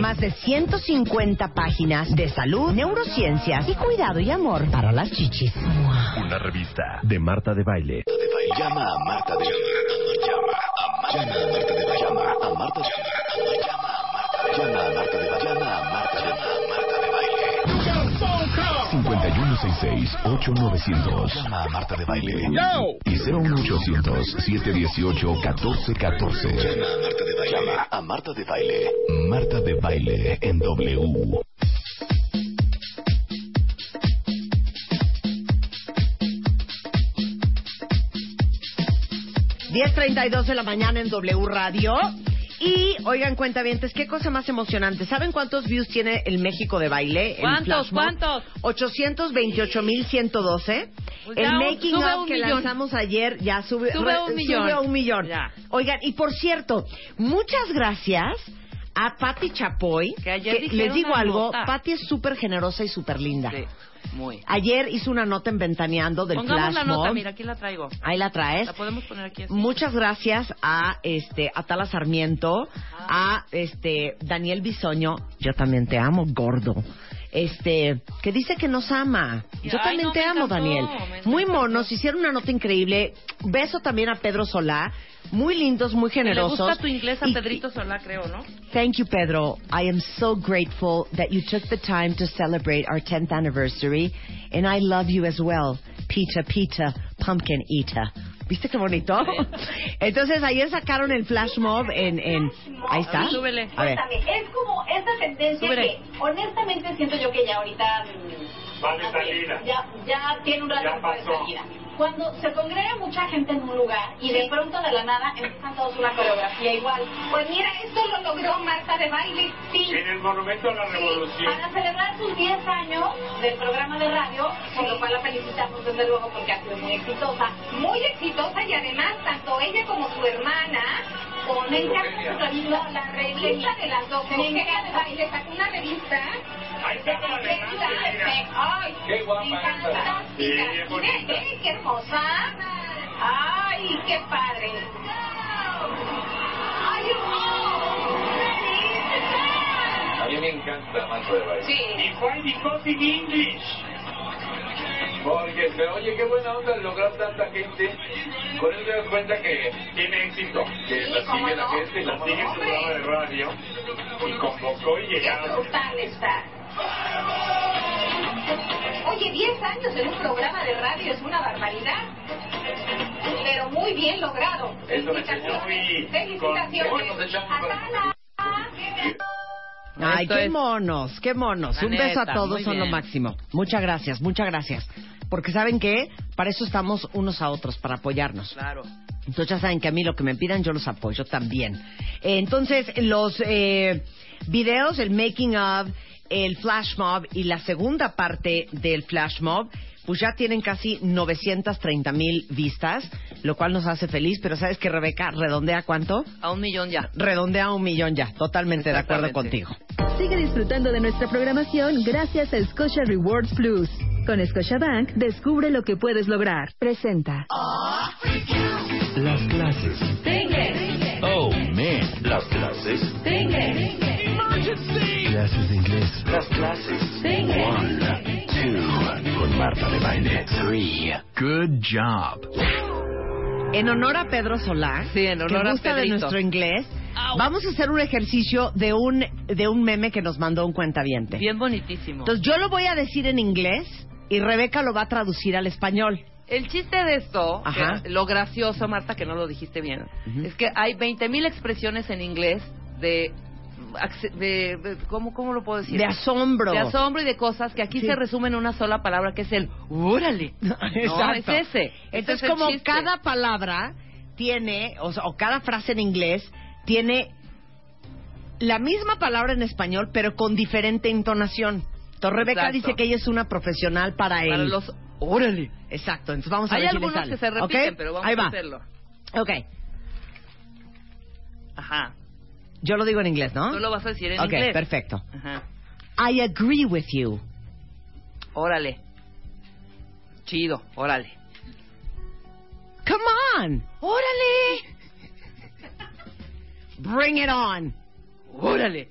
más de 150 páginas de salud, neurociencias y cuidado y amor para las chichis. Una revista de Marta de Baile. Llama a Marta de Llama a Marta de Llama a Marta de Llama 5166-8900. Llama a Marta de Baile. Y 01800-718-1414. Llama a Marta de Baile. Llama a Marta de Baile. Marta de Baile en W. 10.32 de la mañana en W Radio. Y, oigan, cuentavientes, qué cosa más emocionante. ¿Saben cuántos views tiene el México de baile? ¿Cuántos? ¿Cuántos? 828.112. Pues el un- making un que millón. lanzamos ayer ya sube, Sube un millón. sube a un millón. Ya. Oigan, y por cierto, muchas gracias a Patti Chapoy. Que ayer dijeron les digo algo. Patti es súper generosa y súper linda. Sí, muy. Ayer hizo una nota en Ventaneando del Pongamos Flash la nota, Mob. mira, aquí la traigo. Ahí la traes. La podemos poner aquí así. Muchas gracias a este a Tala Sarmiento, a este Daniel Bisoño, yo también te amo, gordo. Este, que dice que nos ama. Yo Ay, también no, te me amo, encantó, Daniel. me Muy monos, hicieron una nota increíble. Beso también a Pedro Solá. Muy lindos, muy generosos. gusta tu inglés a Y- Pedrito Solá, creo, ¿no? Thank you, Pedro. I am so grateful that you took the time to celebrate our 10th anniversary, and I love you as well. Pita, pita, pumpkin eater. ¿Viste qué bonito? Entonces, ayer sacaron el flash mob en... en ahí está. Súbele. A ver. Es como esta sentencia Súbele. que honestamente siento yo que ya ahorita Va de salida. Ya, ya tiene un rato Ya de salida. Cuando se congrega mucha gente en un lugar y de pronto de la nada empiezan todos una coreografía igual. Pues mira, esto lo logró Marta de baile, sí. En el Monumento a la Sí, Revolución. para celebrar sus 10 años del programa de radio, por lo cual la felicitamos desde luego porque ha sido muy exitosa. Muy exitosa y además tanto ella como su hermana con su revista, la revista de las dos. Me encanta de baile, sacó una revista. Ay, Qué guapa. Sí, es bonita. qué hermosa. Ay, qué padre. Ay. A mí me encanta Marta de Baile. Sí. Y fue because in English. Porque, pero oye, qué buena onda lograr tanta gente. Con eso te das cuenta que Tiene éxito. que Sí, la cómo sigue la no. gente. La ¿cómo sigue en su programa de radio. Y convocó y Qué llegaron. brutal está. Oye, 10 años en un programa de radio es una barbaridad. Pero muy bien logrado. Eso me Felicitaciones. Ay, qué monos, qué monos. La Un beso a neta, todos, son lo bien. máximo. Muchas gracias, muchas gracias. Porque saben que para eso estamos unos a otros, para apoyarnos. Claro. Entonces ya saben que a mí lo que me pidan yo los apoyo también. Eh, entonces los eh, videos, el making of, el flash mob y la segunda parte del flash mob, pues ya tienen casi 930 mil vistas, lo cual nos hace feliz. Pero sabes que Rebeca redondea cuánto? A un millón ya. Redondea un millón ya. Totalmente de acuerdo contigo. Sigue disfrutando de nuestra programación gracias a Scotia Rewards Plus. Con Scotiabank, descubre lo que puedes lograr. Presenta. Las clases. Clases de inglés. Las clases. One, two. Con Marta de Baile. Three. Good job. En honor a Pedro Solá, Sí, en honor que a gusta de nuestro inglés, vamos a hacer un ejercicio de un de un meme que nos mandó un cuentaviente. Bien bonitísimo. Entonces yo lo voy a decir en inglés y Rebeca lo va a traducir al español. El chiste de esto, Ajá. que lo gracioso, Marta, que no lo dijiste bien, es que hay 20.000 expresiones en inglés de, de, de- ¿cómo, ¿cómo lo puedo decir? De asombro. De asombro y de cosas que aquí Sí. se resumen en una sola palabra que es el ¡Órale! No, Exacto. es ese. Entonces es como chiste. cada palabra tiene, o, sea, o cada frase en inglés tiene la misma palabra en español, pero con diferente entonación. Entonces, Rebeca Exacto. dice que ella es una profesional para él. Para los... ¡Órale! Exacto, entonces vamos a Hay ver si le algunos sale. que se repiten, ¿Ok? pero vamos Ahí a hacerlo. Ok, Ajá. Yo lo digo en inglés, ¿no? Tú lo vas a decir en ok, inglés. perfecto. Ajá. I agree with you. Órale. Chido, órale. Come on. ¡Órale! Bring it on. ¡Órale!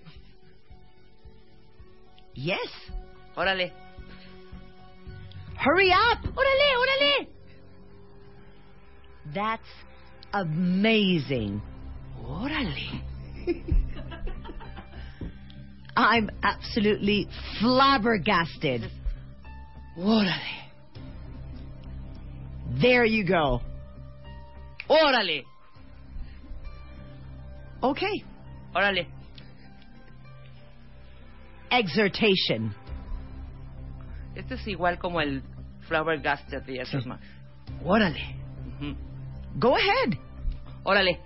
Yes. ¡Órale! Hurry up. ¡Órale, órale! That's amazing. ¡Órale! I'm absolutely flabbergasted. ¡Órale! There you go. ¡Órale! Okay. ¡Órale! Exhortation. Este es igual como el Flower Gaster de más. Órale. Ujú. Go ahead. ¡Órale!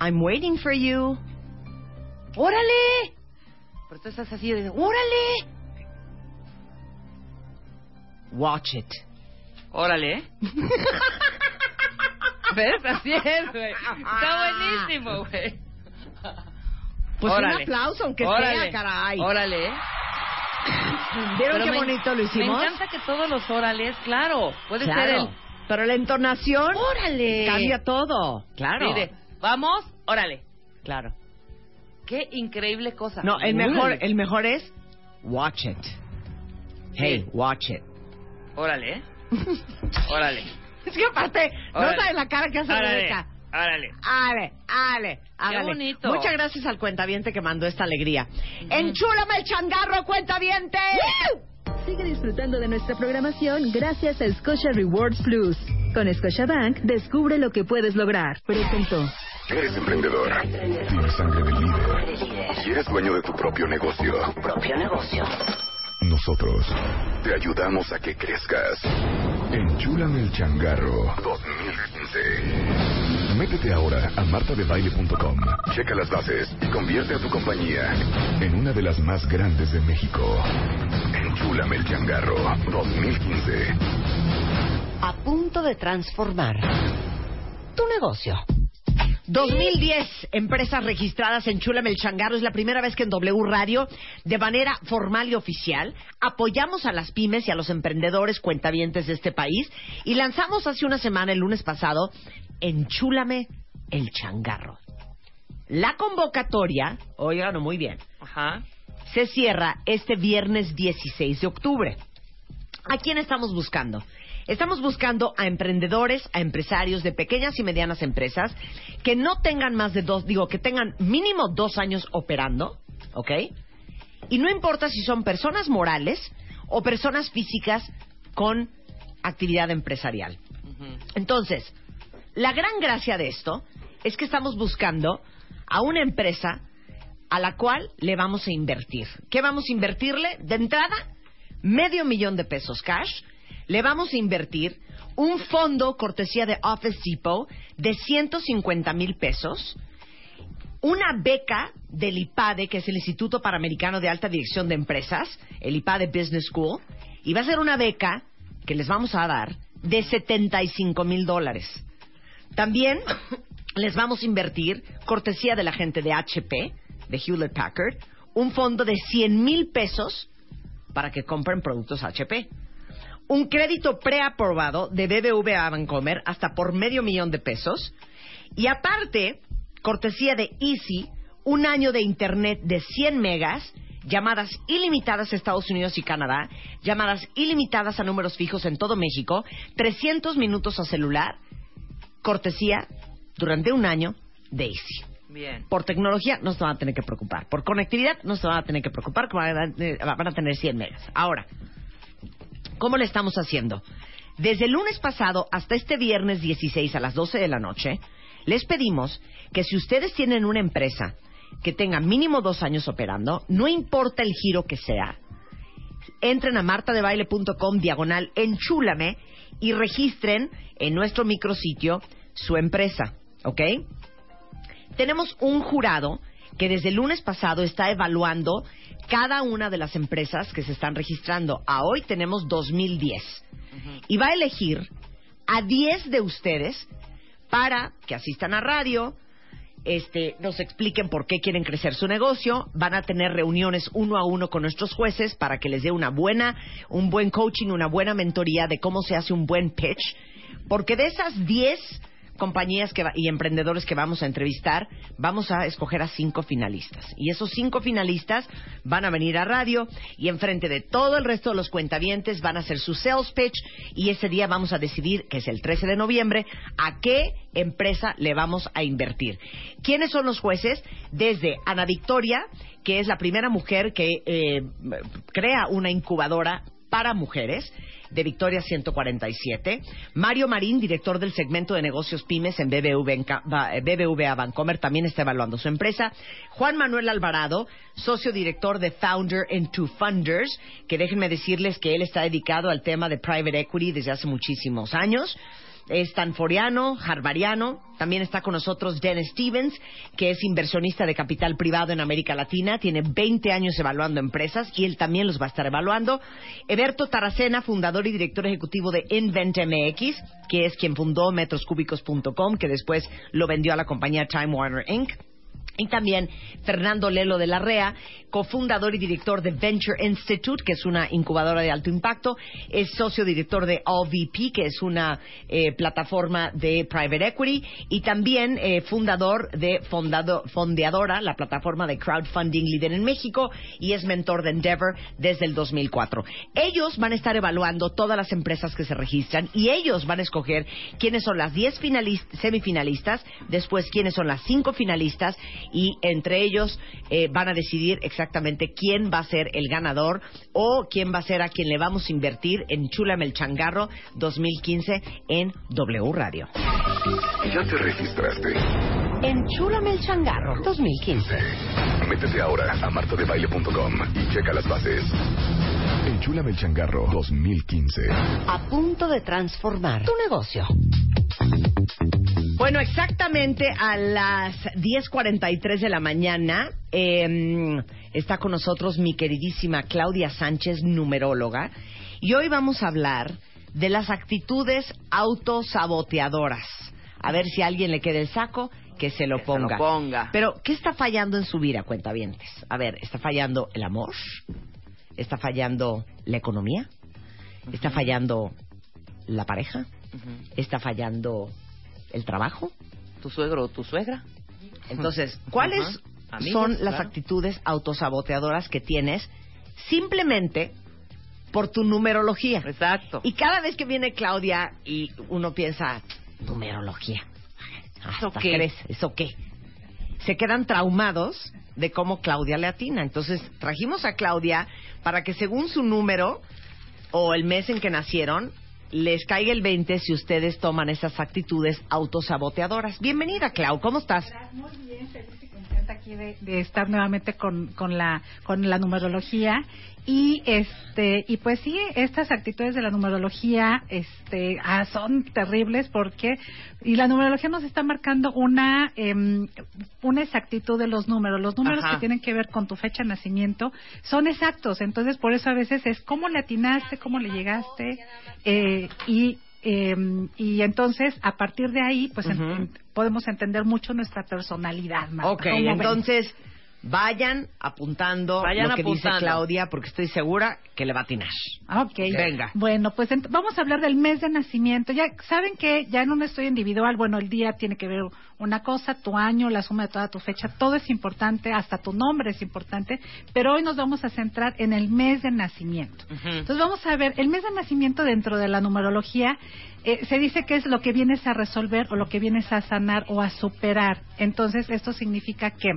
I'm waiting for you. ¡Órale! Pero tú estás así de... ¡Órale! Watch it. ¡Órale! ¿Ves? Así es, güey. Está buenísimo, güey. Pues Órale. un aplauso, aunque Órale. sea, caray. ¡Órale! ¿Vieron Pero qué me- bonito lo hicimos? Me encanta que todos los órales, claro. Puede ser Claro. el... Pero la entonación ¡Órale! cambia todo. Claro. Mire, vamos, órale. Claro. Qué increíble cosa. No, el mejor, Órale. el mejor es watch it. Hey, Sí. watch it. Órale, ¿eh? Órale. Es que aparte, no Órale. sabes la cara que hace Órale. Rebeca. Órale. Ale, ale, bonito. Muchas gracias al cuentaviente que mandó esta alegría. Enchúlame el changarro, cuentaviente. Sigue disfrutando de nuestra programación gracias a Scotia Rewards Plus. Con Scotiabank, descubre lo que puedes lograr. Presentó. Eres emprendedor. Tienes sangre de líder. Y eres dueño de tu propio negocio. propio negocio. Nosotros te ayudamos a que crezcas. Enchúlame el changarro 2015. Métete ahora a martadebaile.com. Checa las bases y convierte a tu compañía en una de las más grandes de México. Enchúlame el changarro 2015. A punto de transformar tu negocio. 2010 empresas registradas en Chúlame el Changarro. Es la primera vez que en W Radio, de manera formal y oficial, apoyamos a las pymes y a los emprendedores cuentavientes de este país y lanzamos hace una semana, el lunes pasado, Enchúlame el Changarro. La convocatoria, oigan muy bien, Ajá. se cierra este viernes 16 de octubre. ¿A quién estamos buscando? Estamos buscando a emprendedores, a empresarios de pequeñas y medianas empresas que no tengan más de dos, digo, que tengan mínimo dos años operando, ¿ok? Y no importa si son personas morales o personas físicas con actividad empresarial. Entonces, la gran gracia de esto es que estamos buscando a una empresa a la cual le vamos a invertir. ¿Qué vamos a invertirle? De entrada, medio millón de pesos cash. Le vamos a invertir un fondo cortesía de Office Depot de 150 mil pesos. Una beca del IPADE, que es el Instituto Panamericano de Alta Dirección de Empresas, el IPADE Business School, y va a ser una beca que les vamos a dar de 75 mil dólares. También les vamos a invertir, cortesía de la gente de HP, de Hewlett Packard, un fondo de 100 mil pesos para que compren productos HP. Un crédito preaprobado de BBVA Bancomer hasta por medio millón de pesos. Y aparte, cortesía de Easy, un año de internet de 100 megas, llamadas ilimitadas a Estados Unidos y Canadá, llamadas ilimitadas a números fijos en todo México, 300 minutos a celular, cortesía durante un año de Easy. Bien. Por tecnología no se van a tener que preocupar. Por conectividad no se van a tener que preocupar, que a, eh, van a tener 100 megas. Ahora, ¿cómo le estamos haciendo? Desde el lunes pasado hasta este viernes 16 a las 12 de la noche, les pedimos que si ustedes tienen una empresa que tenga mínimo dos años operando, no importa el giro que sea, entren a martadebaile.com diagonal enchúlame y registren en nuestro micrositio su empresa, ¿ok? Tenemos un jurado que desde el lunes pasado está evaluando cada una de las empresas que se están registrando. A hoy tenemos 2010. Y va a elegir a 10 de ustedes para que asistan a radio, este, nos expliquen por qué quieren crecer su negocio. Van a tener reuniones uno a uno con nuestros jueces para que les dé una buena, un buen coaching, una buena mentoría de cómo se hace un buen pitch. Porque de esas 10 compañías que va- y emprendedores que vamos a entrevistar, vamos a escoger a cinco finalistas. Y esos cinco finalistas van a venir a radio y enfrente de todo el resto de los cuentavientes van a hacer su sales pitch y ese día vamos a decidir, que es el 13 de noviembre, a qué empresa le vamos a invertir. ¿Quiénes son los jueces? Desde Ana Victoria, que es la primera mujer que eh, crea una incubadora para mujeres de Victoria 147. Mario Marín, director del segmento de negocios pymes en BBV en Ca- Ba- eh, BBVA Bancomer, también está evaluando su empresa. Juan Manuel Alvarado, socio director de Founder and Two Funders, que déjenme decirles que él está dedicado al tema de private equity desde hace muchísimos años Stanforiano, Harvariano. También está con nosotros Dennis Stevens, que es inversionista de capital privado en América Latina. Tiene 20 años evaluando empresas y él también los va a estar evaluando. Eberto Taracena, fundador y director ejecutivo de InventMX, que es quien fundó metroscúbicos.com, que después lo vendió a la compañía Time Warner Inc. Y también Fernando Lelo de la REA, cofundador y director de Venture Institute, que es una incubadora de alto impacto, es socio director de AllVP, que es una eh, plataforma de private equity, y también eh, fundador de Fondado- Fondeadora, la plataforma de crowdfunding líder en México, y es mentor de Endeavor desde el 2004. Ellos van a estar evaluando todas las empresas que se registran y ellos van a escoger quiénes son las 10 finalis- semifinalistas, después quiénes son las 5 finalistas y entre ellos eh, van a decidir exactamente quién va a ser el ganador o quién va a ser a quien le vamos a invertir en Chula Melchangarro 2015 en W Radio. ¿Ya te registraste? En Chula Melchangarro 2015. Métete ahora a martadebaile.com y checa las bases. Enchula el changarro 2015. a punto de transformar tu negocio. Bueno, exactamente a las 10.43 de la mañana eh, está con nosotros mi queridísima Claudia Sánchez, numeróloga, y hoy vamos a hablar de las actitudes autosaboteadoras. A ver si a alguien le queda el saco, que se lo Que se lo ponga. ponga. Pero, ¿qué está fallando en su vida, cuentavientes? A ver, ¿está fallando el amor? ¿Está fallando la economía? ¿Está fallando la pareja? ¿Está fallando el trabajo? ¿Tu suegro o tu suegra? Entonces, ¿cuáles. Amigos, son las claro. actitudes autosaboteadoras que tienes simplemente por tu numerología? Exacto. Y cada vez que viene Claudia y uno piensa, numerología. ¿Eso ¿Hasta qué? ¿Eso qué? Se quedan traumados de cómo Claudia le atina. Entonces, trajimos a Claudia para que según su número o el mes en que nacieron, les caiga el 20 si ustedes toman esas actitudes autosaboteadoras. Bienvenida, Clau. ¿Cómo estás? Muy bien, feliz y contenta aquí de, de estar nuevamente con, con la con la numerología. Y este y pues sí estas actitudes de la numerología este ah, son terribles porque y la numerología nos está marcando una em, una exactitud de los números. Los números Ajá. que tienen que ver con tu fecha de nacimiento son exactos. Entonces por eso a veces es cómo le atinaste cómo le llegaste eh, y eh, y entonces a partir de ahí pues en- podemos entender mucho nuestra personalidad Marta. Ok, ¿Cómo ven? Vayan apuntando Vayan lo que dice. Claudia porque estoy segura que le va a atinar. Ok. Venga. Bueno, pues vamos a hablar del mes de nacimiento. Ya saben que ya en un estudio individual, bueno, el día tiene que ver una cosa, tu año, la suma de toda tu fecha, todo es importante, hasta tu nombre es importante, pero hoy nos vamos a centrar en el mes de nacimiento. Entonces vamos a ver, el mes de nacimiento dentro de la numerología eh, se dice que es lo que vienes a resolver o lo que vienes a sanar o a superar. Entonces esto significa que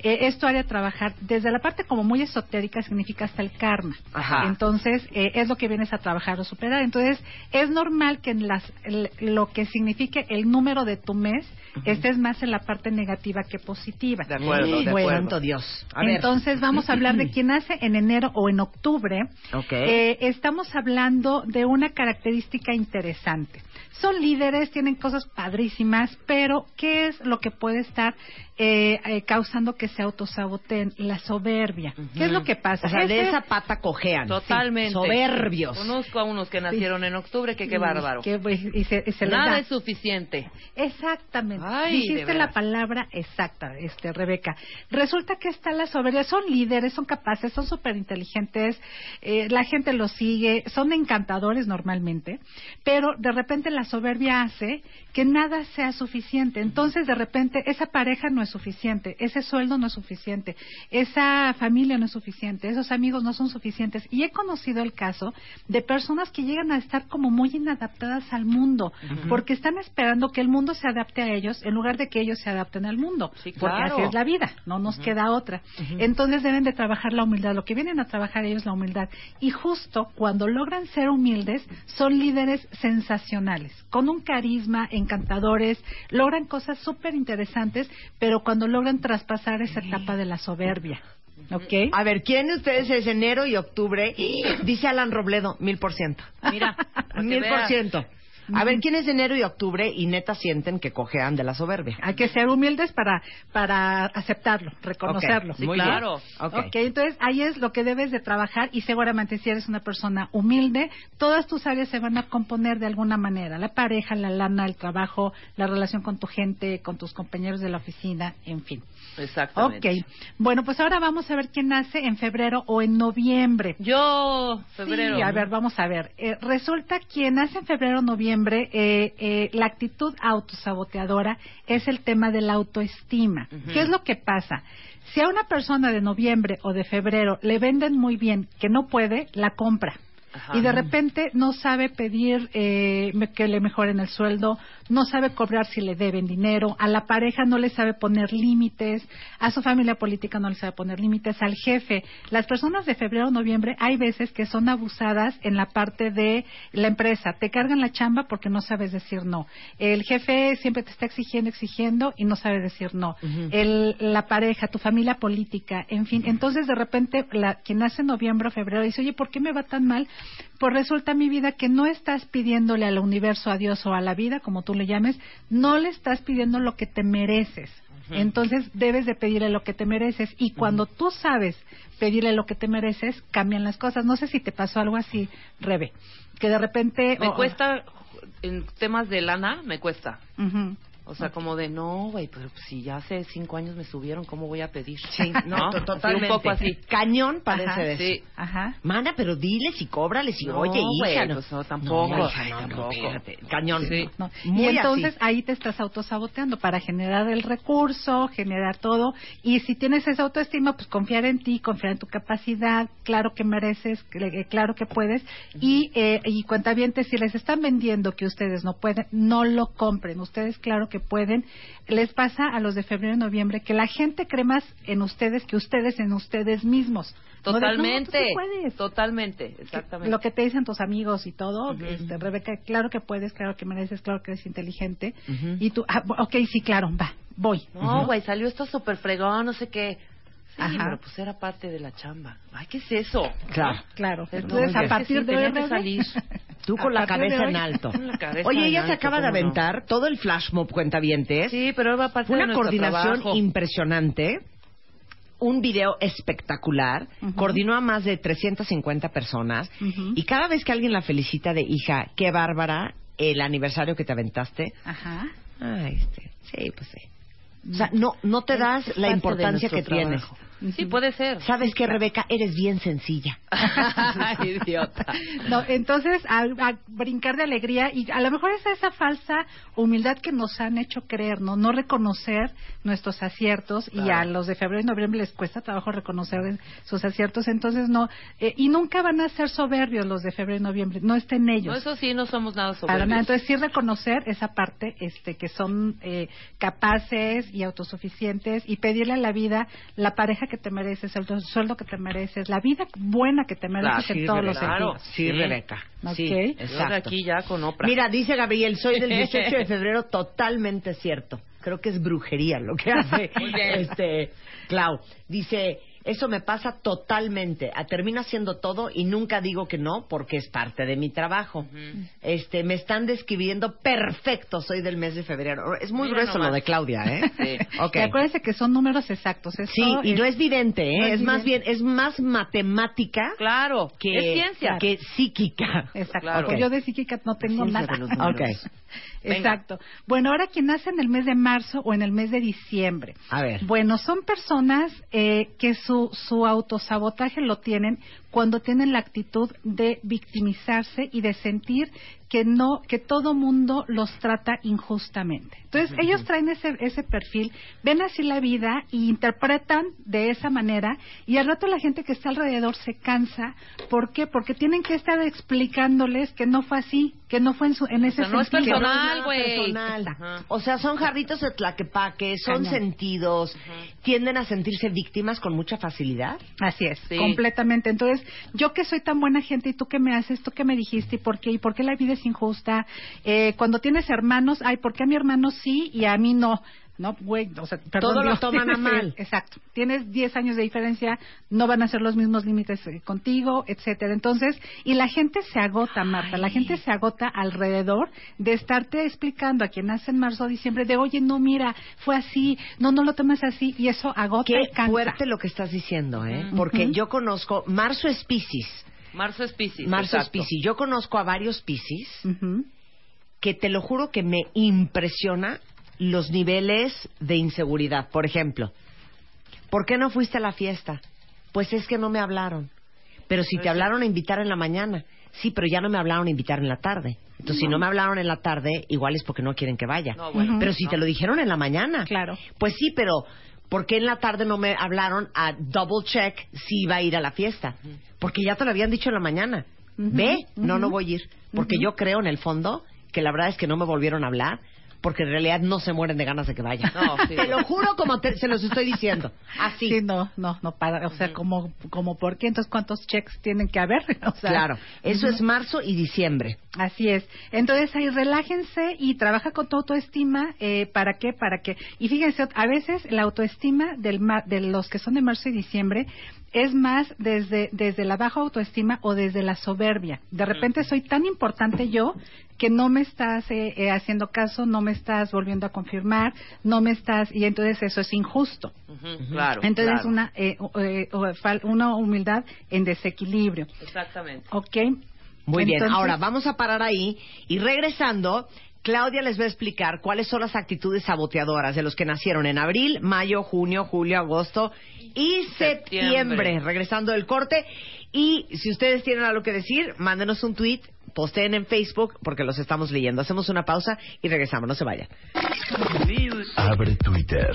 eh, esto haría trabajar desde la parte como muy esotérica significa hasta el karma. Ajá. Entonces eh, es lo que vienes a trabajar o superar. Entonces es normal que en las, el- lo que signifique el número de tu mes estés más en la parte negativa que positiva. De acuerdo, de bueno, acuerdo. santo Dios. A ver. Entonces vamos a hablar de quien nace en enero o en octubre. Ok. Eh, estamos hablando de una característica interesante. Son líderes, tienen cosas padrísimas, pero ¿qué es lo que puede estar eh, eh, causando que se autosaboteen? La soberbia. ¿Qué es lo que pasa? O sea, de esa pata cojean. Totalmente. Soberbios. Conozco a unos que nacieron en octubre, que qué bárbaro. que, pues, y se, y se les Nada da. es suficiente. Exactamente. Ay, Dijiste la palabra exacta, este Rebeca. Resulta que está la soberbia. Son líderes, son capaces, son súper inteligentes. la gente los sigue, son encantadores normalmente, pero de repente la soberbia hace que nada sea suficiente. Entonces, de repente, esa pareja no es suficiente, ese sueldo no es suficiente, esa familia no es suficiente, esos amigos no son suficientes. Y he conocido el caso de personas que llegan a estar como muy inadaptadas al mundo, porque están esperando que el mundo se adapte a ellos en lugar de que ellos se adapten al mundo. Sí, Porque así es la vida, no nos queda otra. Entonces deben de trabajar la humildad. Lo que vienen a trabajar ellos es la humildad. Y justo cuando logran ser humildes, son líderes sensacionales, con un carisma, encantadores, logran cosas súper interesantes, pero cuando logran traspasar esa etapa de la soberbia. ¿Ok? A ver, ¿quién de ustedes es enero y octubre? Dice Alan Robledo, mil por ciento. Mira, Mil por ciento. A ver, ¿quién es enero y octubre y neta sienten que cojean de la soberbia? Hay que ser humildes para, para aceptarlo, reconocerlo. Ok, muy bien. claro. Ok. Entonces ahí es lo que debes de trabajar y seguramente si eres una persona humilde, todas tus áreas se van a componer de alguna manera. La pareja, la lana, el trabajo, la relación con tu gente, con tus compañeros de la oficina, en fin. Exactamente. Ok, bueno, pues ahora vamos a ver quién nace en febrero o en noviembre. Yo, febrero. Sí, a ver, vamos a ver. Eh, resulta quien nace en febrero o noviembre, eh, eh, la actitud autosaboteadora es el tema de la autoestima. ¿Qué es lo que pasa? Si a una persona de noviembre o de febrero le venden muy bien que no puede, la compra. Ajá. Y de repente no sabe pedir eh, que le mejoren el sueldo, no sabe cobrar si le deben dinero, a la pareja no le sabe poner límites, a su familia política no le sabe poner límites, al jefe. Las personas de febrero o noviembre hay veces que son abusadas en la parte de la empresa. Te cargan la chamba porque no sabes decir no. El jefe siempre te está exigiendo, exigiendo y no sabe decir no. El- la pareja, tu familia política, en fin. Entonces, de repente, la, quien nace en noviembre o febrero dice, oye, ¿por qué me va tan mal? Pues resulta, mi vida, que no estás pidiéndole al universo, a Dios o a la vida, como tú le llames, no le estás pidiendo lo que te mereces. Entonces debes de pedirle lo que te mereces y cuando tú sabes pedirle lo que te mereces, cambian las cosas. No sé si te pasó algo así, Rebe, que de repente... Me cuesta, en temas de lana, me cuesta. Ujú. O sea, como de, no, güey, pero si ya hace cinco años me subieron, ¿cómo voy a pedir? Sí, no, totalmente. Un poco así. Cañón parece Ajá, de eso. Sí. Ajá. Mana, pero diles y cóbrales y No, oye, hija. pues no, tampoco. No, hija, tampoco. espérate. Cañón. Sí. Muy y entonces así. ahí te estás autosaboteando para generar el recurso, generar todo. Y si tienes esa autoestima, pues confiar en ti, confiar en tu capacidad, claro que mereces, eh, claro que puedes. Y, eh, y cuentavientes, si les están vendiendo que ustedes no pueden, no lo compren. Ustedes, claro que pueden. Les pasa a los de febrero y noviembre que la gente cree más en ustedes que ustedes en ustedes mismos. No de, "No, tú Totalmente. sí puedes". Totalmente, exactamente. Lo que te dicen tus amigos y todo, este, Rebeca, claro que puedes, claro que mereces, claro que eres inteligente. Y tú, ah, ok, sí, claro, va, voy. No, güey, salió esto súper fregón, no sé qué. Ajá. pero pues era parte de la chamba. Ay, ¿qué es eso? Claro. Claro. Entonces, a partir de hoy, que salir. Tú con A la partir de cabeza hoy- en alto. Con la cabeza Oye, en ella se acaba de ¿cómo no? aventar todo el flash mob cuentavientes. Sí, pero Fue de una nuestro coordinación trabajo. impresionante. Un video espectacular. Ujú. Coordinó a más de 350 personas. Ujú. Y cada vez que alguien la felicita de hija, qué bárbara el aniversario que te aventaste. Ajá. Ay, este, sí, pues sí. O sea, no, no te das Es la de importancia que nuestro tienes. Sí, puede ser. ¿Sabes qué, Rebeca? Eres bien sencilla. Ay, idiota. No, entonces, a, a brincar de alegría y a lo mejor es esa falsa humildad que nos han hecho creer, ¿no? No reconocer nuestros aciertos y a los de febrero y noviembre les cuesta trabajo reconocer sus aciertos, entonces no, eh, y nunca van a ser soberbios los de febrero y noviembre, no estén ellos. No, eso sí, no somos nada Para soberbios. nada. Entonces, sí reconocer esa parte, este, que son eh, capaces y autosuficientes y pedirle a la vida la pareja que te mereces, el sueldo que te mereces, la vida buena que te mereces Claro, en sí, todos los Rebeca. sentidos. Sí, Sí. Rebeca. Sí, Ok. Yo de exacto. aquí ya con Oprah. Mira, dice Gabriel, soy del 18 de febrero, totalmente cierto. Creo que es brujería lo que hace este Clau. Dice, Eso me pasa totalmente. Ah, Termino haciendo todo y nunca digo que no porque es parte de mi trabajo. Este, me están describiendo perfecto. Soy del mes de febrero. Es muy Mira grueso lo de Claudia, ¿eh? Sí. Acuérdense que son números exactos. Esto Sí, y no es vidente, ¿eh? no es es, más bien, es más matemática Claro, que, es ciencia. que psíquica. Exacto. Claro. Yo de psíquica no tengo Ciencia nada. de los números. Venga. Exacto. Bueno, ahora quien nace en el mes de marzo o en el mes de diciembre. A ver. Bueno, son personas eh, que su, su autosabotaje lo tienen cuando tienen la actitud de victimizarse y de sentir que no que todo mundo los trata injustamente. Entonces, ellos traen ese ese perfil, ven así la vida y interpretan de esa manera y al rato la gente que está alrededor se cansa, ¿por qué? Porque tienen que estar explicándoles que no fue así, que no fue en su en ese sea, no es sentido. personal. güey. personal. Ajá. O sea, son jarritos de tlaquepaque, son Cañón. sentidos, tienden a sentirse víctimas con mucha facilidad. Así es, Sí. completamente. Entonces, yo que soy tan buena gente y tú qué me haces, tú qué me dijiste y por qué, y por qué la vida es injusta. Eh, cuando tienes hermanos, ay, ¿por qué a mi hermano sí y a mí no? No, güey, o sea, perdón, Todo lo toman a mal. Exacto. Tienes 10 años de diferencia, no van a ser los mismos límites eh, contigo, etcétera. Entonces, y la gente se agota, Marta, la gente se agota alrededor de estarte explicando a quien nace en marzo o diciembre de, oye, no, mira, fue así, no, no lo tomes así, y eso agota Qué y cansa. fuerte lo que estás diciendo, ¿eh? Porque yo conozco, marzo es Piscis, Marzo es Piscis. marzo es. Piscis. Yo conozco a varios Piscis que te lo juro que me impresiona los niveles de inseguridad. Por ejemplo, ¿por qué no fuiste a la fiesta? Pues es que no me hablaron. Pero si te hablaron a invitar en la mañana, sí, pero ya no me hablaron a invitar en la tarde. Entonces, si no me hablaron en la tarde, igual es porque no quieren que vaya. No, bueno, pero si no. te lo dijeron en la mañana, Claro. pues sí, pero ¿por qué en la tarde no me hablaron a double check si iba a ir a la fiesta? Porque ya te lo habían dicho en la mañana. Ve, no, no voy a ir. Porque yo creo en el fondo que la verdad es que no me volvieron a hablar porque en realidad no se mueren de ganas de que vaya. No, sí. Te lo juro como te- se los estoy diciendo. Así. Sí, no, no, no para, o sea, como, como por qué, entonces cuántos checks tienen que haber, o sea, Claro, eso es marzo y diciembre. Así es. Entonces ahí relájense y trabaja con tu autoestima. Eh, ¿Para qué? Para que. Y fíjense, a veces la autoestima del ma- de los que son de marzo y diciembre es más desde, desde la baja autoestima o desde la soberbia. De repente soy tan importante yo que no me estás eh, eh, haciendo caso, no me estás volviendo a confirmar, no me estás. Y entonces eso es injusto. Claro. Entonces claro. una, eh, eh, una humildad en desequilibrio. Exactamente. ¿Ok? Muy bien, ahora vamos a parar ahí y regresando, Claudia les va a explicar cuáles son las actitudes saboteadoras de los que nacieron en abril, mayo, junio, julio, agosto y septiembre. Septiembre. Regresando del corte. Y si ustedes tienen algo que decir, mándenos un tweet, posteen en Facebook porque los estamos leyendo. Hacemos una pausa y regresamos, no se vayan. Abre Twitter.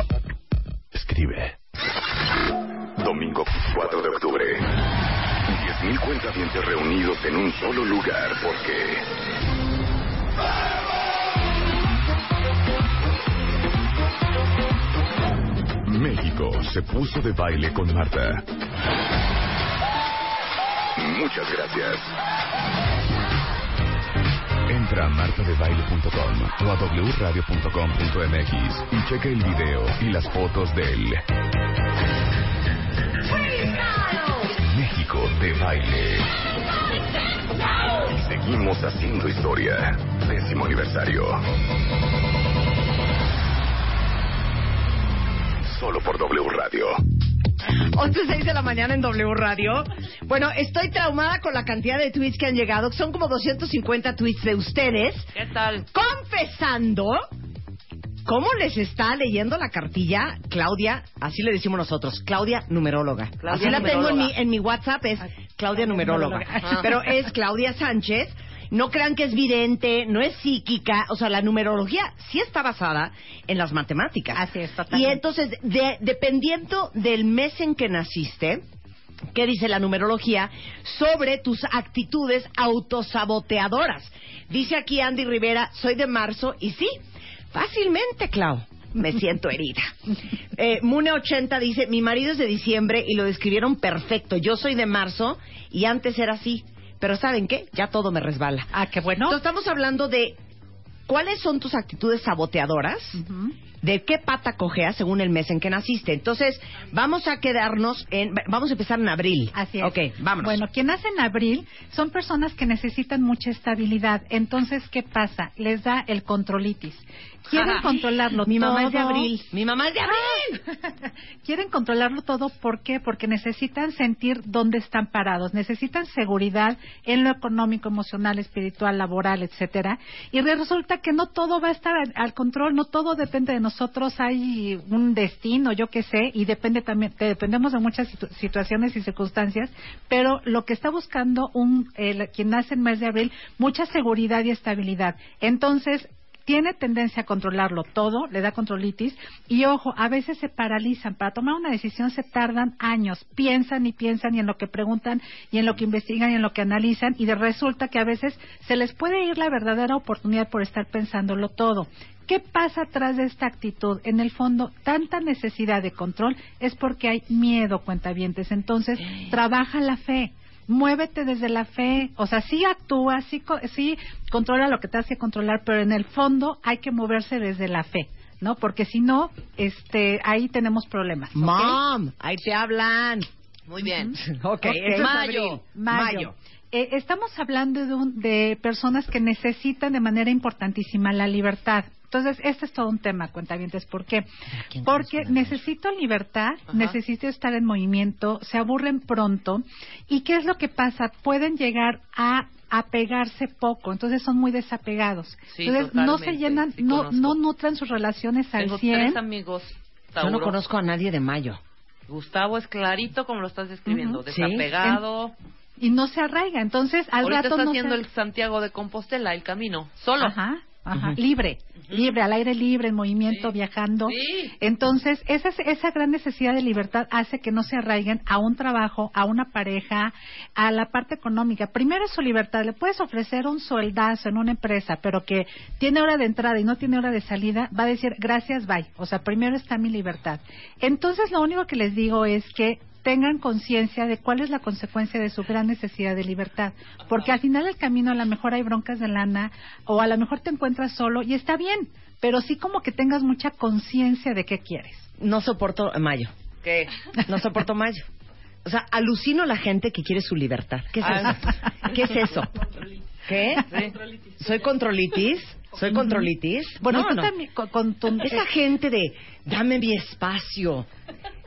Reunidos en un solo lugar porque... México se puso de baile con Marta. Muchas gracias. Entra a martadebaile.com o a wradio.com.mx y checa el video y las fotos del México de baile. Y seguimos haciendo historia. Décimo aniversario. Solo por W Radio. 11.06 de la mañana en W Radio. Bueno, estoy traumada con la cantidad de tweets que han llegado. Son como 250 tweets de ustedes ¿Qué tal? confesando cómo les está leyendo la cartilla Claudia, así le decimos nosotros, Claudia numeróloga. Claudia así la tengo en mi, en mi WhatsApp, es Claudia numeróloga. numeróloga. Pero es Claudia Sánchez. No crean que es vidente, no es psíquica, o sea, la numerología sí está basada en las matemáticas. Así es, Y totalmente. entonces, de- dependiendo del mes en que naciste, ¿Qué dice la numerología sobre tus actitudes autosaboteadoras? Dice aquí Andy Rivera, soy de marzo y sí, fácilmente, Clau. Me siento herida. Eh, Mune80 dice, mi marido es de diciembre y lo describieron perfecto. Yo soy de marzo y antes era así. Pero ¿saben qué? Ya todo me resbala. Ah, qué bueno. Entonces estamos hablando de cuáles son tus actitudes saboteadoras, de qué pata cojeas según el mes en que naciste. Entonces, vamos a quedarnos en... Vamos a empezar en abril. Así es. Ok, vámonos. Bueno, quien nace en abril son personas que necesitan mucha estabilidad. Entonces, ¿qué pasa? Les da el controlitis. Quieren Ajá. controlarlo Mi todo. mamá es de abril. Mi mamá es de abril. Quieren controlarlo todo, ¿por qué? Porque necesitan sentir dónde están parados, necesitan seguridad en lo económico, emocional, espiritual, laboral, etcétera. Y resulta que no todo va a estar al, al control, no todo depende de nosotros, hay un destino, yo qué sé, y depende también, te- dependemos de muchas situ- situaciones y circunstancias, pero lo que está buscando un el- quien nace en mes de abril, mucha seguridad y estabilidad. Entonces, tiene tendencia a controlarlo todo, le da controlitis y ojo, a veces se paralizan. Para tomar una decisión se tardan años, piensan y piensan y en lo que preguntan y en lo que investigan y en lo que analizan y resulta que a veces se les puede ir la verdadera oportunidad por estar pensándolo todo. ¿Qué pasa atrás de esta actitud? En el fondo, tanta necesidad de control es porque hay miedo, cuentavientes. Entonces, trabaja la fe muévete desde la fe, o sea, sí actúa, sí, sí controla lo que te hace controlar, pero en el fondo hay que moverse desde la fe, ¿no? Porque si no, este, ahí tenemos problemas. ¿ok? Mom, ahí te hablan. Muy bien. Ok, Ok. eso es Mayo. Mayo. Eh, estamos hablando de, un- de personas que necesitan de manera importantísima la libertad. Entonces, este es todo un tema, cuentavientes. ¿Por qué? Porque necesito libertad, necesito estar en movimiento, se aburren pronto. ¿Y qué es lo que pasa? Pueden llegar a apegarse poco, entonces son muy desapegados. Sí, entonces, no se llenan, sí no, no nutran sus relaciones al Tengo 100. tres amigos. Yo no conozco a nadie de mayo. Gustavo es clarito como lo estás describiendo, desapegado. Y no se arraiga, entonces al Ahorita rato está no haciendo se... el Santiago de Compostela, el camino, solo. Ajá, ajá, libre, libre, al aire libre, en movimiento, Sí. viajando. Sí. Entonces, esa, esa gran necesidad de libertad hace que no se arraiguen a un trabajo, a una pareja, a la parte económica. Primero es su libertad. Le puedes ofrecer un sueldazo en una empresa, pero que tiene hora de entrada y no tiene hora de salida, va a decir, gracias, bye. O sea, primero está mi libertad. Entonces, lo único que les digo es que tengan conciencia de cuál es la consecuencia de su gran necesidad de libertad. Porque al final del camino a lo mejor hay broncas de lana o a lo mejor te encuentras solo y está bien, pero sí como que tengas mucha conciencia de qué quieres. No soporto mayo. ¿Qué? No soporto mayo. O sea, alucino la gente que quiere su libertad. ¿Qué es Ah. eso? ¿Qué es eso? ¿Qué? ¿Soy controlitis? ¿Soy controlitis? Bueno, no, tú no. también con, con tu... Esa gente de, dame mi espacio,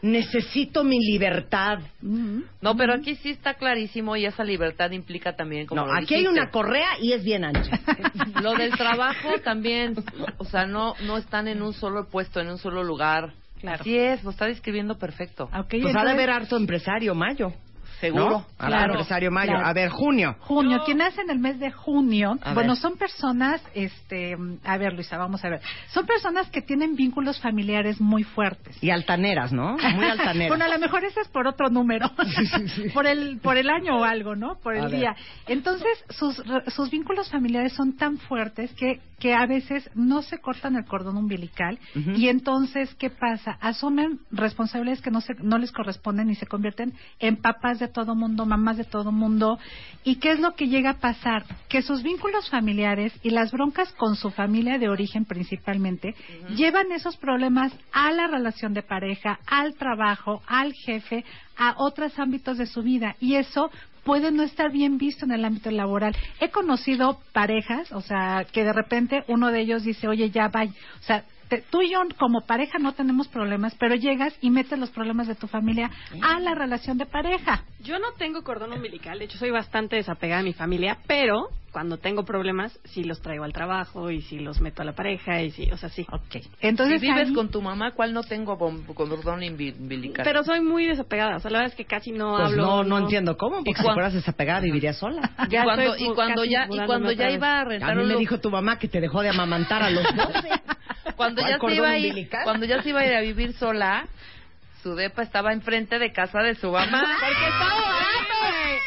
necesito mi libertad. No, pero aquí sí está clarísimo y esa libertad implica también como No, lo aquí hay una correa y es bien ancha. Lo del trabajo también, o sea, no no están en un solo puesto, en un solo lugar. Claro. Así es, lo está describiendo perfecto. Ok, Pues ha de entonces, haber harto empresario mayo. Seguro. ¿no? Claro, empresario mayo. claro. A ver, junio. Junio, quien nace en el mes de junio, A bueno, ver. son personas, este, a ver, Luisa, vamos a ver, son personas que tienen vínculos familiares muy fuertes. Y altaneras, ¿no? Muy altaneras. bueno, a lo mejor ese es por otro número, por el por el año o algo, ¿no? Por el A ver. día. Entonces, sus re- sus vínculos familiares son tan fuertes que que a veces no se cortan el cordón umbilical y entonces qué pasa? Asumen responsabilidades que no se no les corresponden y se convierten en papás de todo mundo, mamás de todo mundo. ¿Y qué es lo que llega a pasar? Que sus vínculos familiares y las broncas con su familia de origen principalmente llevan esos problemas a la relación de pareja, al trabajo, al jefe, a otros ámbitos de su vida. Y eso puede no estar bien visto en el ámbito laboral. He conocido parejas, o sea, que de repente uno de ellos dice, oye, ya vaya. O sea, te- tú y yo como pareja no tenemos problemas, pero llegas y metes los problemas de tu familia a la relación de pareja. Yo no tengo cordón umbilical, de hecho soy bastante desapegada de mi familia, pero cuando tengo problemas sí los traigo al trabajo y sí los meto a la pareja y sí, o sea, sí. Ok. Entonces, si vives ahí- con tu mamá, ¿cuál no tengo cordón umbi- umbilical? Pero soy muy desapegada, o sea, la verdad es que casi no Pues hablo. no, no entiendo cómo, porque si fueras desapegada viviría sola. y cuando, y cuando ya y cuando ya iba a A rentar mí un me dijo tu mamá que te dejó de amamantar a los 12. cuando ¿Cuál ya se iba a ir, cuando ya se iba a ir a vivir sola su depa estaba enfrente de casa de su mamá. Porque estaba barato, güey.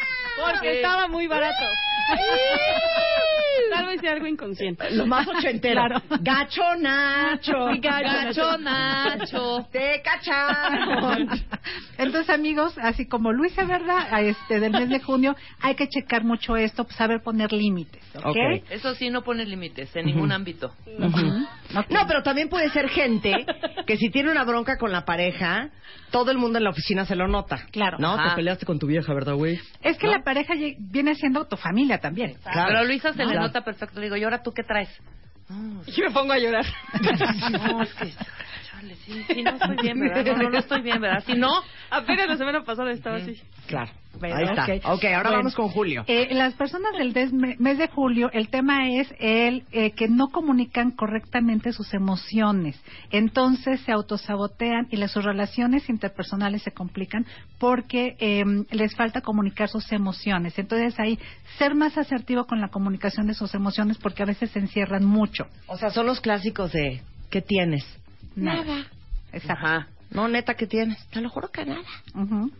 Porque estaba muy barato. Tal vez sea algo inconsciente. Lo más ochentero. Claro. Gacho Nacho. Gacho Nacho. Te cacharon. Entonces, amigos, así como Luisa, ¿verdad? A Este, del mes de junio, hay que checar mucho esto, pues, saber poner límites, ¿ok? Ok. Eso sí, no pone límites en ningún ámbito. No, pero también puede ser gente que si tiene una bronca con la pareja, todo el mundo en la oficina se lo nota. Claro. No, Ajá. te peleaste con tu vieja, ¿verdad, güey? Es que ¿No? la pareja viene siendo tu familia también. Claro. Pero a Luisa se le Claro. nota perfecto. Le digo, ¿y ahora tú qué traes? Y me pongo a llorar. No, es que, chale, sí, sí, no estoy bien, ¿verdad? No, no, no estoy bien, ¿verdad? Si no, Apenas la semana pasada estaba así. Claro. Ahí está. ok. Ok, ahora Bueno. vamos con Julio. Eh, las personas del mes de julio, el tema es el eh, que no comunican correctamente sus emociones. Entonces se autosabotean y las, sus relaciones interpersonales se complican porque eh, les falta comunicar sus emociones. Entonces ahí ser más asertivo con la comunicación de sus emociones porque a veces se encierran mucho. O sea, son los clásicos de ¿qué tienes? Nada. Exacto. Ajá. No, neta, ¿qué tienes? Te lo juro que nada. Ujú.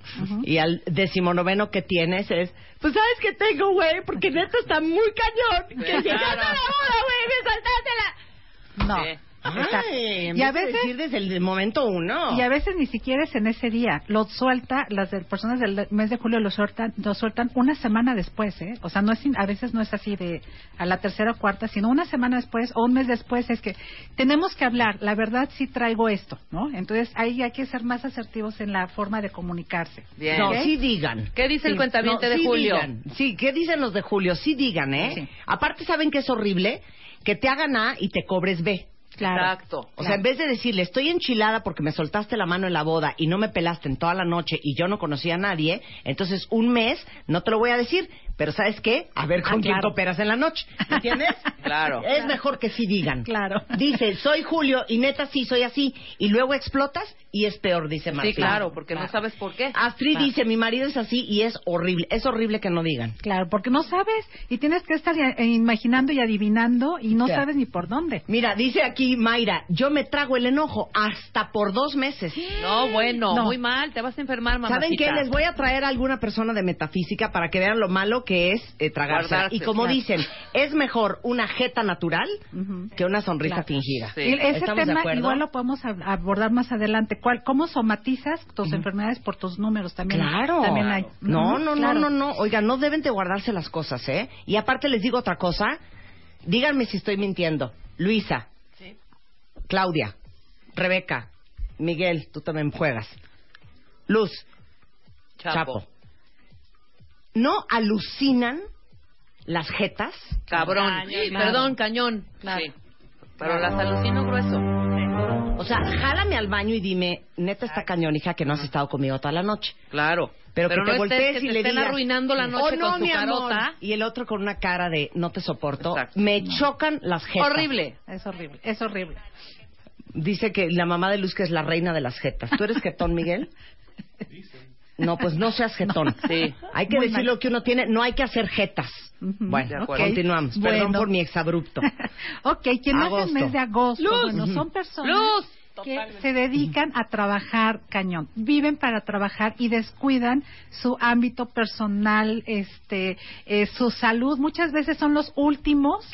Y al decimonoveno que tienes es, pues sabes que tengo, güey, porque neta está muy cañón. Que si Claro. ya no la boda, güey, me. No. Sí. Ay, Y a veces- decir desde el momento uno. Y a veces ni siquiera es en ese día. Lo suelta, las de- personas del mes de julio lo sueltan, lo sueltan una semana después, ¿eh? O sea, no es, a veces no es así de a la tercera o cuarta, sino una semana después o un mes después es que tenemos que hablar. La verdad sí traigo esto, ¿no? Entonces ahí hay que ser más asertivos en la forma de comunicarse. Bien. No, sí digan. ¿Qué dice el no, de sí Julio? digan. Sí, ¿qué dicen los de Julio? Sí digan, ¿eh? Sí. Aparte, ¿saben que es horrible? Que te hagan A y te cobres B. Claro. Exacto. O sea, en vez de decirle, estoy enchilada porque me soltaste la mano en la boda y no me pelaste en toda la noche y yo no conocía a nadie, entonces un mes no te lo voy a decir, pero ¿sabes qué? A ver con Ah, quién claro. cooperas en la noche. ¿Me entiendes? Claro. Es mejor que sí digan. Claro. Dice, soy Julio y neta sí soy así. Y luego explotas y es peor, dice Martín. Sí, claro, porque no Claro. sabes por qué. Astrid Claro. dice, mi marido es así y es horrible. Es horrible que no digan. Claro, porque no sabes y tienes que estar eh, imaginando y adivinando y no sabes ni por dónde. Mira, dice aquí Mayra, yo me trago el enojo hasta por dos meses. No, bueno, No. muy mal, te vas a enfermar, mamacita. ¿Saben qué? Les voy a traer a alguna persona de metafísica para que vean lo malo que es eh, tragarse. Guardarse, Y como claro. dicen, es mejor una jeta natural que una sonrisa Claro. fingida. Sí. Ese ¿Estamos de tema igual lo podemos ab- abordar más adelante. ¿Cuál, ¿Cómo somatizas tus enfermedades por tus números también? Claro. También hay. No, no, claro. no, no, no. Oigan, no deben de guardarse las cosas, ¿eh? Y aparte les digo otra cosa. Díganme si estoy mintiendo. Luisa. Claudia. Rebeca. Miguel, tú también juegas. Luz. Chapo. Chapo. ¿No alucinan las jetas? Cabrón. Cañón, claro. Perdón, cañón. Claro. Sí. Pero las alucino grueso. O sea, jálame al baño y dime, neta está cañón, hija, que no has estado conmigo toda la noche. Claro. Pero, que no te estés voltees que y te le estén digas, arruinando la noche "Oh, no, con su mi amor". carota. Y el otro con una cara de, no te soporto. Exacto. Me chocan las jetas. Horrible. Es horrible, es horrible. Dice que la mamá de Luz que es la reina de las jetas. ¿Tú eres jetón, Miguel? No, pues no seas jetón. Sí. Hay que Muy decir mal. lo que uno tiene, no hay que hacer jetas. Bueno, acuerdo. continuamos. Perdón Bueno. por mi exabrupto. ok, quien nace Agosto. el mes de agosto, Luz. bueno, son personas Luz. Que se dedican a trabajar cañón, viven para trabajar y descuidan su ámbito personal, este, eh, su salud. Muchas veces son los últimos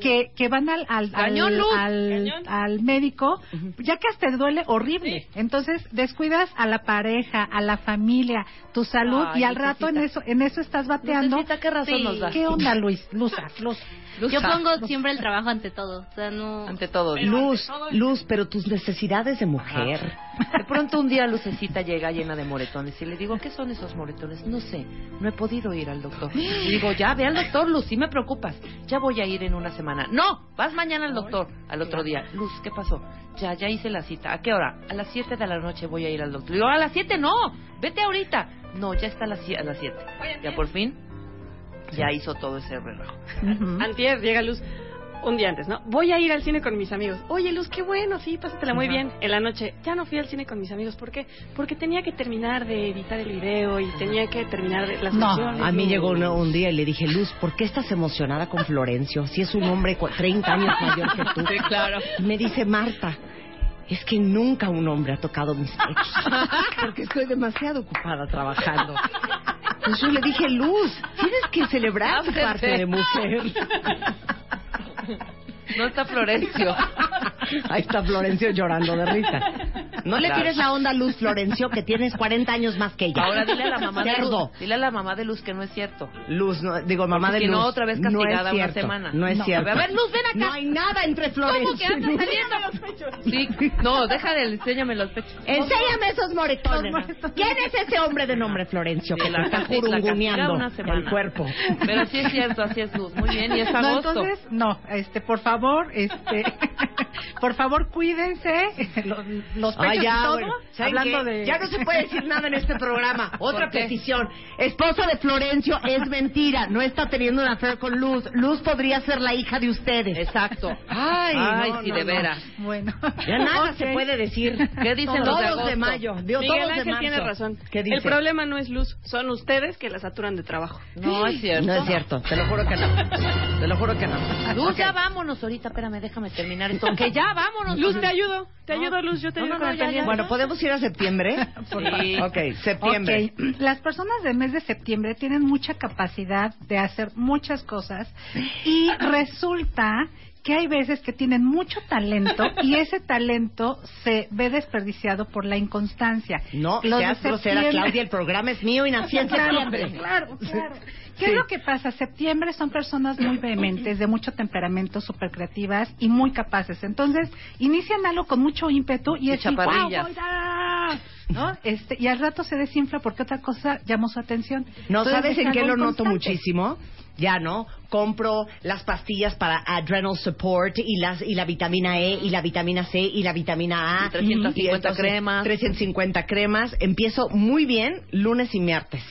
que, que van al, al, al, Cañón, Luz. al- Cañón. al médico, ya que hasta te duele horrible. Entonces descuidas a la pareja, a la familia, tu salud Ay, y al rato en eso, en eso estás bateando. ¿qué razón Sí. nos das? ¿Qué onda, Luis? Luza, Luz. Luz. Yo pongo siempre el trabajo ante todo. O sea, no. Ante todo. Luz, Luz, pero tus necesidades de mujer. De pronto un día Lucecita llega llena de moretones y le digo, ¿qué son esos moretones? No sé, no he podido ir al doctor. Y digo, ya, ve al doctor, Luz, sí me preocupas. Ya voy a ir en una semana. No, vas mañana al doctor. Al otro día, Luz, ¿qué pasó? Ya, ya hice la cita. ¿A qué hora? A las 7 de la noche voy a ir al doctor. Digo, a las 7 no, vete ahorita. No, ya está a las 7. Ya por fin, ya hizo todo ese relajo. Ujú. Antier llega Luz un día antes, ¿no? Voy a ir al cine con mis amigos. Oye, Luz, qué bueno, sí, pásatela muy Ajá. bien. En la noche, ya no fui al cine con mis amigos. ¿Por qué? Porque tenía que terminar de editar el video y tenía que terminar de las No. A mí llegó uno- un día y le dije, Luz, ¿por qué estás emocionada con Florencio? Si es un hombre cu- 30 años mayor que tú. Sí, claro. Y me dice, Marta, es que nunca un hombre ha tocado mis pechos, porque estoy demasiado ocupada trabajando. Entonces yo le dije, Luz, tienes que celebrar tu parte de mujer. No está Florencio. Ahí está Florencio llorando de risa. No le tires la onda a Luz Florencio, que tienes 40 años más que ella. Ahora dile a la mamá de. Luz, dile a la mamá de Luz que no es cierto. Luz, no, digo, mamá Porque de Luz. no, otra vez no es castigada una cierto, semana. No es No. cierto. A ver, Luz, ven acá. No hay nada entre Florencio ¿Cómo que y anda Luz. saliendo? Sí, no, deja de enséñame los pechos. Enséñame esos moretones. ¿Quién es ese hombre de nombre Florencio que la está jurunguneando el cuerpo? Pero sí es cierto, así es Luz. Muy bien, y es No, agosto. entonces, no, este, por favor, este, por favor, cuídense los, los pechos Ah, y ya, todo. bueno. ¿Saben hablando qué? de Ya no se puede decir nada en este programa. Otra petición. Esposa de Florencio es mentira. No está teniendo una affair con Luz. Luz podría ser la hija de ustedes. Exacto. Ay, Ay, no, sí, no, de no. veras. Bueno, Ya nada se puede decir. ¿Qué dicen los de Todos agosto? de mayo. Digo, Miguel todos de Ángel marzo. tiene razón. ¿Qué dice? El problema no es Luz, son ustedes que la saturan de trabajo. No es cierto. No es cierto. Te lo juro que no. Te lo juro que no. Luz, ya vámonos ahorita. Espérame, déjame terminar esto. Que ya vámonos. Luz, te ayudo. Te No. ayudo, Luz. Yo te No, ayudo no, con el Bueno, ¿podemos ir a septiembre? Sí. Ok, septiembre. Ok, las personas del mes de septiembre tienen mucha capacidad de hacer muchas cosas y resulta que hay veces que tienen mucho talento y ese talento se ve desperdiciado por la inconstancia. No, de seas grosera, Claudia. El programa es mío y nací en Claro, septiembre. Claro, claro. ¿Qué Sí. es lo que pasa? Septiembre son personas muy vehementes, de mucho temperamento, súper creativas y muy capaces. Entonces, inician algo con mucho ímpetu y Y es así, "Guau, chaparrillas. voy a-", ¿no? Este, y al rato se desinfla porque otra cosa llamó su atención. No, Entonces, ¿sabes es en qué lo noto muchísimo? Ya, ¿no? Compro las pastillas para adrenal support y las y la vitamina E y la vitamina C y la vitamina A. Y 350 Y entonces, cremas. 350 cremas. Empiezo muy bien lunes y martes.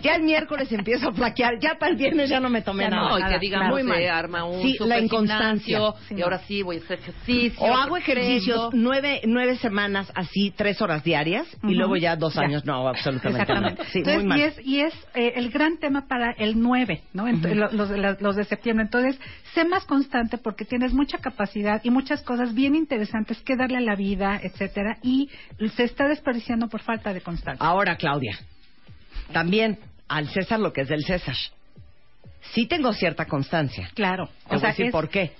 Ya el miércoles empiezo a flaquear. Ya para el viernes ya no me tomé Ya nada. No, y que digamos, Muy mal. se arma un Sí, la inconstancia. gimnasio, Sí. y ahora sí voy a hacer ejercicio. O hago ejercicios nueve, nueve semanas así, tres horas diarias, y luego ya dos Ya. años no, absolutamente Exactamente. no. Sí, Entonces, muy mal. Y es, y es eh, el gran tema para el 9, ¿no? Los, los de septiembre. Entonces, sé más constante porque tienes mucha capacidad y muchas cosas bien interesantes que darle a la vida, etcétera, y se está desperdiciando por falta de constancia. Ahora, Claudia, también al César lo que es del César. Sí tengo cierta constancia. Claro. Te voy a decir es- por qué.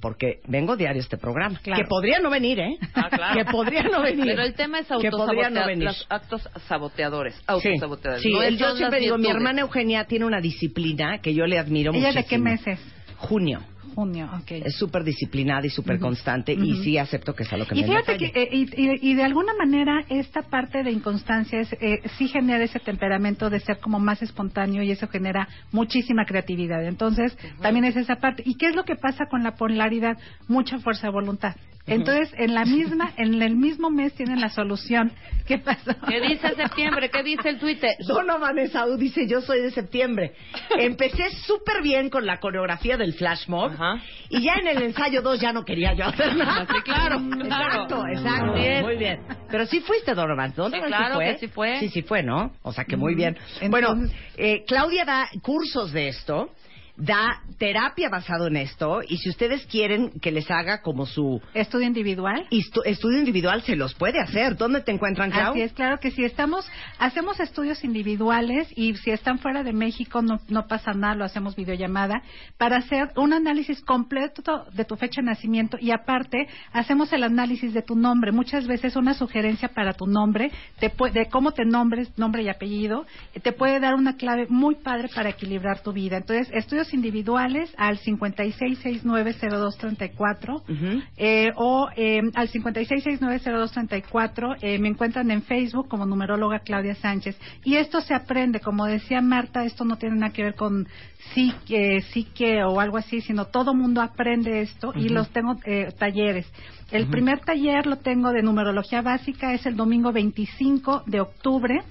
Porque vengo diario a este programa. Claro. Que podría no venir, ¿eh? Ah, claro. Que podría no venir. Pero el tema es Que podría no autosabotear, venir. los actos saboteadores, Sí, autosaboteadores. sí, No el- son yo siempre digo, mi hermana Eugenia tiene una disciplina que yo le admiro ¿Ella muchísimo. de qué meses? Junio. Junio, ok. Es súper disciplinada y súper constante y sí acepto que es a lo que Y me fíjate que, eh, y, y- de alguna manera, esta parte de inconstancia es, eh, sí genera ese temperamento de ser como más espontáneo y eso genera muchísima creatividad. Entonces, también es esa parte. ¿Y qué es lo que pasa con la polaridad? Mucha fuerza de voluntad. Entonces, en la misma, en el mismo mes tienen la solución. ¿Qué pasa? ¿Qué dice septiembre? ¿Qué dice el Twitter? Donovan Esaú dice, yo soy de septiembre. Empecé súper bien con la coreografía del flash mob Ajá. y ya en el ensayo 2 ya no quería yo hacer nada. Sí, claro, claro. Exacto, exacto. Así es. Muy bien. Pero sí fuiste, Donovan. Donovan Sí, claro fue. que sí fue. Sí, sí fue, ¿no? O sea que muy bien. Entonces- bueno, eh, Claudia da cursos de esto. Da terapia basado en esto y si ustedes quieren que les haga como su Estudio individual. estu- estudio individual se los puede hacer. ¿Dónde te encuentran, Clau? Así es, claro que sí. Estamos, hacemos estudios individuales y si están fuera de México no, no pasa nada, lo hacemos videollamada para hacer un análisis completo de tu fecha de nacimiento y aparte hacemos el análisis de tu nombre. Muchas veces una sugerencia para tu nombre, te de cómo te nombres, nombre y apellido, te puede dar una clave muy padre para equilibrar tu vida. Entonces, estudios individuales al 56690234 Ujú. eh, o eh, al 56690234 eh, me encuentran en Facebook como numeróloga Claudia Sánchez. Y esto se aprende como decía Marta esto no tiene nada que ver con psique, psique o algo así sino todo mundo aprende esto y los tengo eh, talleres. El primer taller lo tengo de numerología básica es el domingo 25 de octubre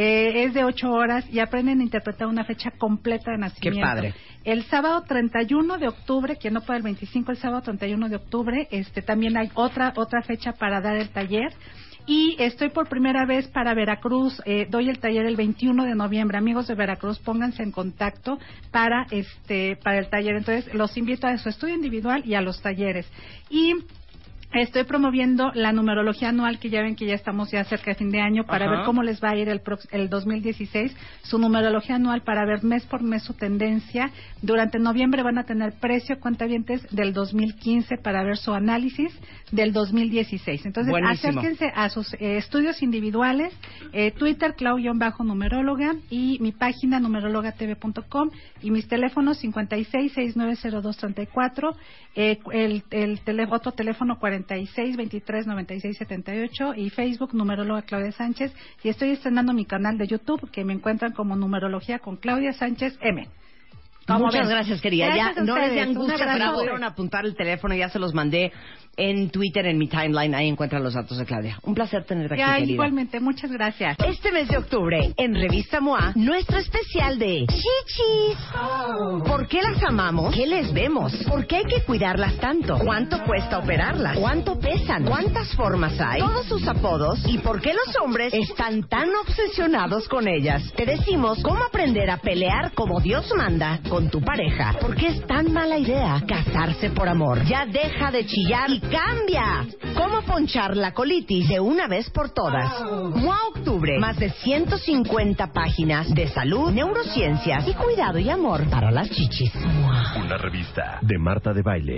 eh, es de ocho horas y aprenden a interpretar una fecha completa de nacimiento. padre. El sábado 31 de octubre, quien no puede el 25, el sábado 31 de octubre, este también hay otra otra fecha para dar el taller. Y estoy por primera vez para Veracruz, eh, doy el taller el 21 de noviembre. Amigos de Veracruz, pónganse en contacto para este para el taller. Entonces, los invito a su estudio individual y a los talleres. Y Estoy promoviendo la numerología anual que ya ven que ya estamos ya cerca de fin de año para Ajá. ver cómo les va a ir el, el 2016. Su numerología anual para ver mes por mes su tendencia. Durante noviembre van a tener precio cuentavientes del 2015 para ver su análisis del 2016. Entonces Buenísimo. acérquense a sus eh, estudios individuales, eh, Twitter Clau-numeróloga y mi página numerologatv.com y mis teléfonos 56 690234, eh, el, el tele- otro teléfono 46 23 96 78 y Facebook numeróloga Claudia Sánchez y estoy estrenando mi canal de YouTube que me encuentran como numerología con Claudia Sánchez M. ¿Cómo Muchas gracias, querida. Gracias ya no les dé angustia, pero apuntar el teléfono, ya se los mandé en Twitter, en mi timeline, ahí encuentran los datos de Claudia. Un placer tenerte aquí, Ya, querida. igualmente, muchas gracias. Este mes de octubre, en Revista MOA, nuestro especial de chichis. ¿Por qué las amamos? ¿Qué les vemos? ¿Por qué hay que cuidarlas tanto? ¿Cuánto cuesta operarlas? ¿Cuánto pesan? ¿Cuántas formas hay? Todos sus apodos y por qué los hombres están tan obsesionados con ellas. Te decimos cómo aprender a pelear como Dios manda con tu pareja. ¿Por qué es tan mala idea casarse por amor? Ya deja de chillar y cambia. ¿Cómo ponchar la colitis de una vez por todas? MOA Octubre. Más de 150 páginas de salud, neurociencias y cuidado y amor para las chichis. Una revista de Marta de Baile.